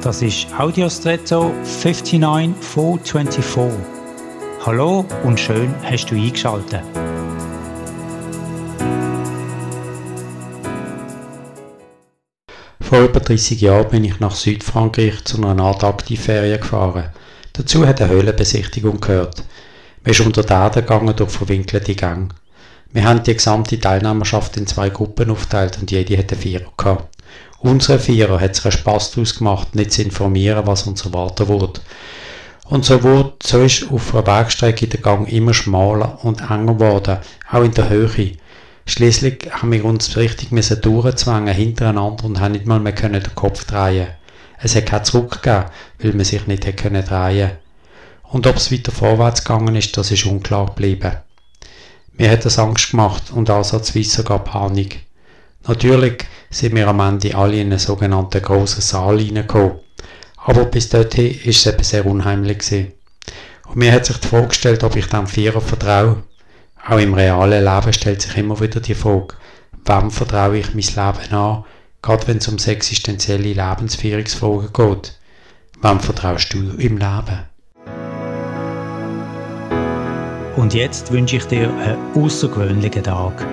Das ist Audiostretto 59424. Hallo und schön hast du eingeschaltet. Vor über 30 Jahren bin ich nach Südfrankreich zu einer Art Aktivferien gefahren. Dazu hat eine Höhlenbesichtigung gehört. Man ist unter die Erde gegangen durch verwinkelte Gänge. Wir haben die gesamte Teilnehmerschaft in zwei Gruppen aufgeteilt und jede hatte Vierer gehabt. Unsere Vierer hat sich einen Spass daraus gemacht, nicht zu informieren, was uns erwarten wird. Und so, wurde, so ist auf einer Bergstrecke der Gang immer schmaler und enger geworden, auch in der Höhe. Schließlich haben wir uns richtig durchzwängen hintereinander und haben nicht mal mehr können den Kopf drehen. Es hat kein Zurück gegeben, weil man sich nicht hätte können drehen. Und ob es weiter vorwärts gegangen ist, das ist unklar geblieben. Mir hat das Angst gemacht und ansatzweise sogar Panik. Natürlich sind wir am Ende alle in einen sogenannten grossen Saal hineingekommen. Aber bis dorthin war es eben sehr unheimlich. Gewesen. Und mir hat sich die Frage gestellt, ob ich dem Vierer vertraue. Auch im realen Leben stellt sich immer wieder die Frage, wem vertraue ich mein Leben an, gerade wenn es um existenzielle Lebensführungsfragen geht. Wem vertraust du im Leben? Und jetzt wünsche ich dir einen außergewöhnlichen Tag.